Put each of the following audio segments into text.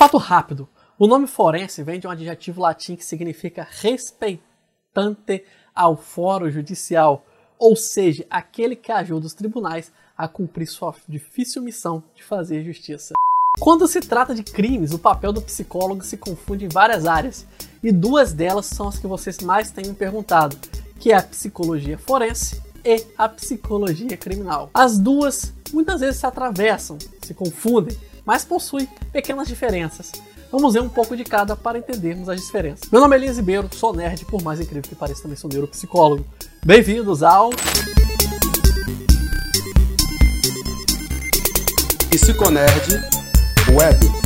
Fato rápido. O nome forense vem de um adjetivo latim que significa respeitante ao foro judicial, ou seja, aquele que ajuda os tribunais a cumprir sua difícil missão de fazer justiça. Quando se trata de crimes, o papel do psicólogo se confunde em várias áreas, e duas delas são as que vocês mais têm me perguntado, que é a psicologia forense e a psicologia criminal. As duas muitas vezes se atravessam, se confundem, mas possuem pequenas diferenças. Vamos ver um pouco de cada para entendermos as diferenças. Meu nome é Elias Ribeiro, sou nerd, por mais incrível que pareça, também sou neuropsicólogo. Bem-vindos ao Psiconerd Web.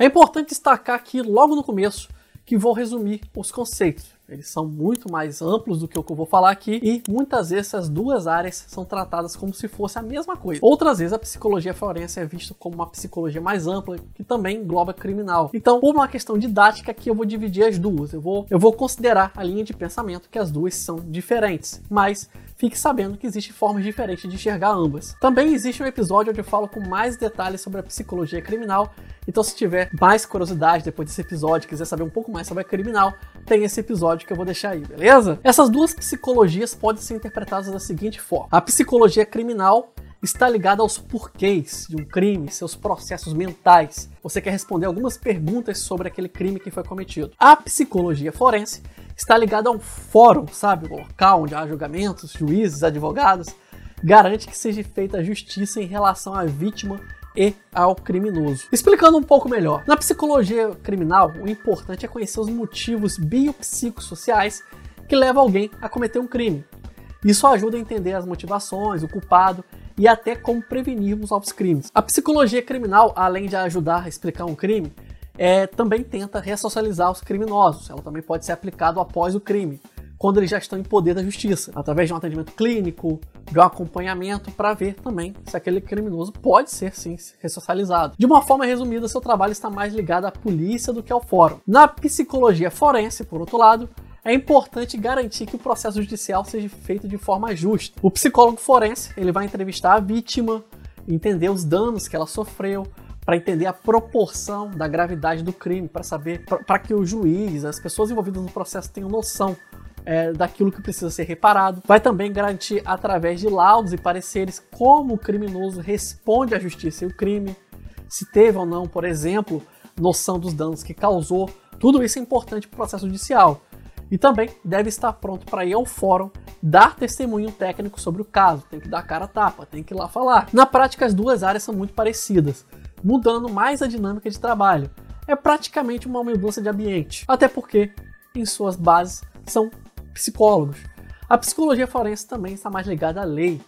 É importante destacar aqui logo no começo que vou resumir os conceitos. Eles são muito mais amplos do que o que eu vou falar aqui e muitas vezes essas duas áreas são tratadas como se fosse a mesma coisa. Outras vezes a psicologia forense é vista como uma psicologia mais ampla que também engloba criminal. Então, por uma questão didática aqui eu vou dividir as duas. Eu vou, eu vou considerar a linha de pensamento que as duas são diferentes, mas fique sabendo que existem formas diferentes de enxergar ambas. Também existe um episódio onde eu falo com mais detalhes sobre a psicologia criminal, então se tiver mais curiosidade depois desse episódio, quiser saber um pouco mais sobre a criminal, tem esse episódio que eu vou deixar aí, beleza? Essas duas psicologias podem ser interpretadas da seguinte forma: a psicologia criminal está ligada aos porquês de um crime, seus processos mentais. Você quer responder algumas perguntas sobre aquele crime que foi cometido. A psicologia forense está ligado a um fórum, sabe? Um local onde há julgamentos, juízes, advogados. Garante que seja feita a justiça em relação à vítima e ao criminoso. Explicando um pouco melhor, na psicologia criminal, o importante é conhecer os motivos biopsicossociais que levam alguém a cometer um crime. Isso ajuda a entender as motivações, o culpado e até como prevenirmos novos crimes. A psicologia criminal, além de ajudar a explicar um crime, é, também tenta ressocializar os criminosos. Ela também pode ser aplicada após o crime, quando eles já estão em poder da justiça, através de um atendimento clínico, de um acompanhamento, para ver também se aquele criminoso pode ser sim ressocializado. De uma forma resumida, seu trabalho está mais ligado à polícia do que ao fórum. Na psicologia forense, por outro lado, é importante garantir que o processo judicial seja feito de forma justa. O psicólogo forense ele vai entrevistar a vítima, entender os danos que ela sofreu, para entender a proporção da gravidade do crime, para saber, para que o juiz, as pessoas envolvidas no processo tenham noção é, daquilo que precisa ser reparado. Vai também garantir, através de laudos e pareceres, como o criminoso responde à justiça e o crime, se teve ou não, por exemplo, noção dos danos que causou. Tudo isso é importante para o processo judicial. E também deve estar pronto para ir ao fórum dar testemunho técnico sobre o caso. Tem que dar cara a tapa, tem que ir lá falar. Na prática, as duas áreas são muito parecidas mudando mais a dinâmica de trabalho. É praticamente uma mudança de ambiente, até porque, em suas bases, são psicólogos. A psicologia forense também está mais ligada à lei,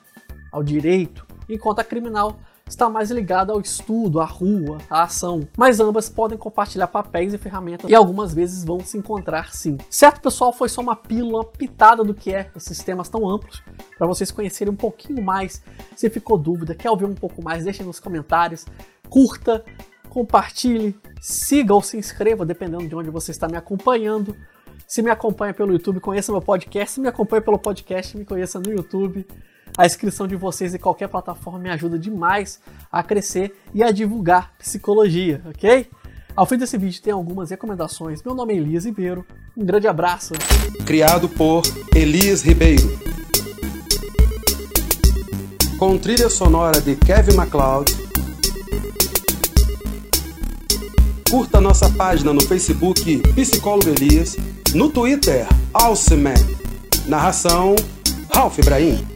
ao direito, enquanto a criminal está mais ligada ao estudo, à rua, à ação. Mas ambas podem compartilhar papéis e ferramentas e algumas vezes vão se encontrar sim. Certo, pessoal, foi só uma pílula pitada do que é esses temas tão amplos, para vocês conhecerem um pouquinho mais. Se ficou dúvida, quer ouvir um pouco mais, deixem nos comentários curta, compartilhe, siga ou se inscreva, dependendo de onde você está me acompanhando. Se me acompanha pelo YouTube, conheça meu podcast. Se me acompanha pelo podcast, me conheça no YouTube. A inscrição de vocês em qualquer plataforma me ajuda demais a crescer e a divulgar psicologia, ok? Ao fim desse vídeo tem algumas recomendações. Meu nome é Elias Ribeiro. Um grande abraço. Criado por Elias Ribeiro. Com trilha sonora de Kevin MacLeod Curta nossa página no Facebook Psicólogo Elias, no Twitter Alceman. Narração Ralph Ibrahim.